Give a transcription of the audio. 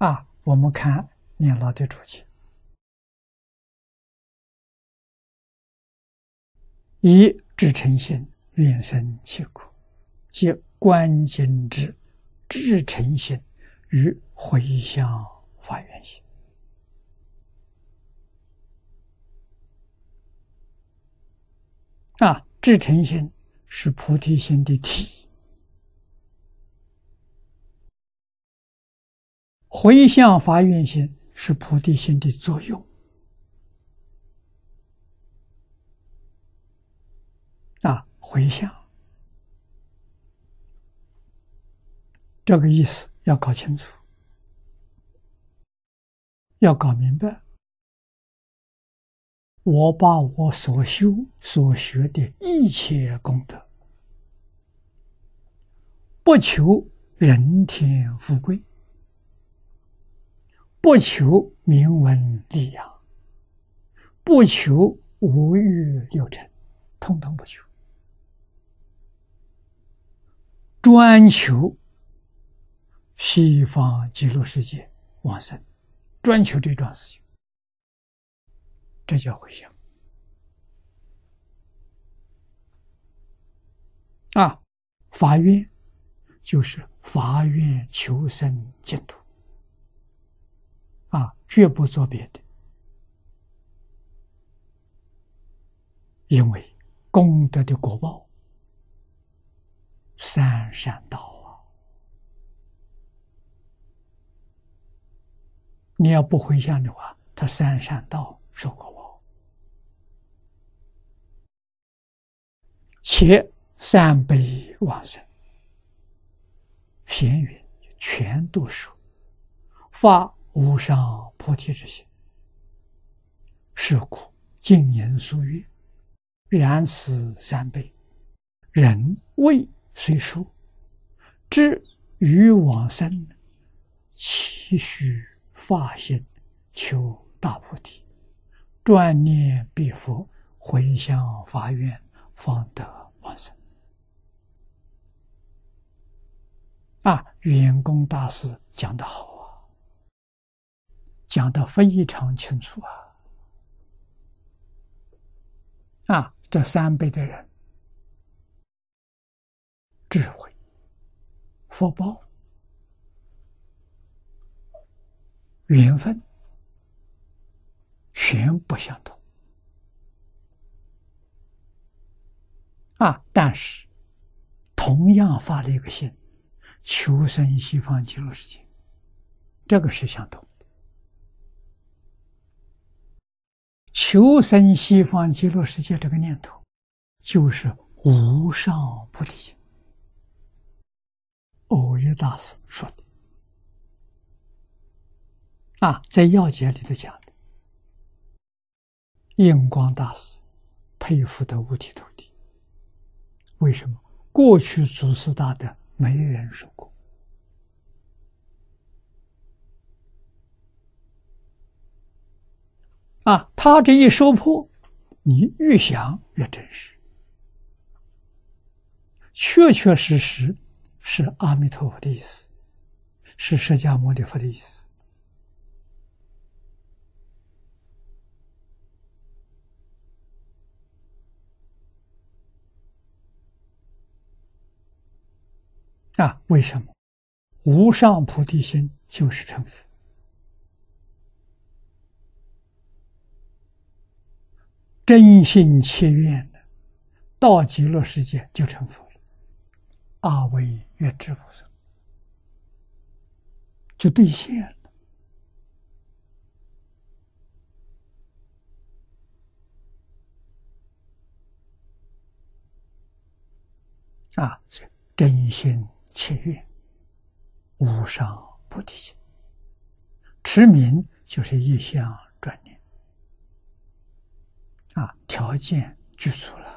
啊，我们看念老的注解：以至诚心，愿生其苦，即观经之至诚心与回向法缘心。啊，至诚心是菩提心的体，回向发愿心是菩提心的作用。啊，回向这个意思要搞清楚，要搞明白。我把我所修所学的一切功德，不求人天富贵，不求名闻利养，不求五欲六尘，通通不求，专求西方极乐世界往生，专求这桩事情。这叫回向啊！发愿就是发愿求生净土啊，绝不做别的，因为功德的果报三善道啊！你要不回向的话，他三善道受果报。且三辈往生，闲云全都说发无上菩提之心。是故静言数月，然此三辈人未虽数，知于往生，期许发心求大菩提，专念必佛，回向发愿。方得往生啊！圆公大师讲的好，讲的非常清楚啊！啊，这三辈的人，智慧、福报、缘分，全不相同。啊！但是，同样发了一个心，求生西方极乐世界，这个是相同求生西方极乐世界这个念头，就是无上菩提心。欧耶大师说的，啊，在要解里头讲的，印光大师佩服的五体投地。为什么过去祖师大德没人说过？啊，他这一说破，你越想越真实，确确实实是阿弥陀佛的意思，是释迦牟尼佛的意思。啊，为什么无上菩提心就是成佛？真心切愿的，到极乐世界就成佛了。阿惟越智菩萨就兑现了。啊，真心。切愿无上菩提心，持名就是一相啊，条件具足了。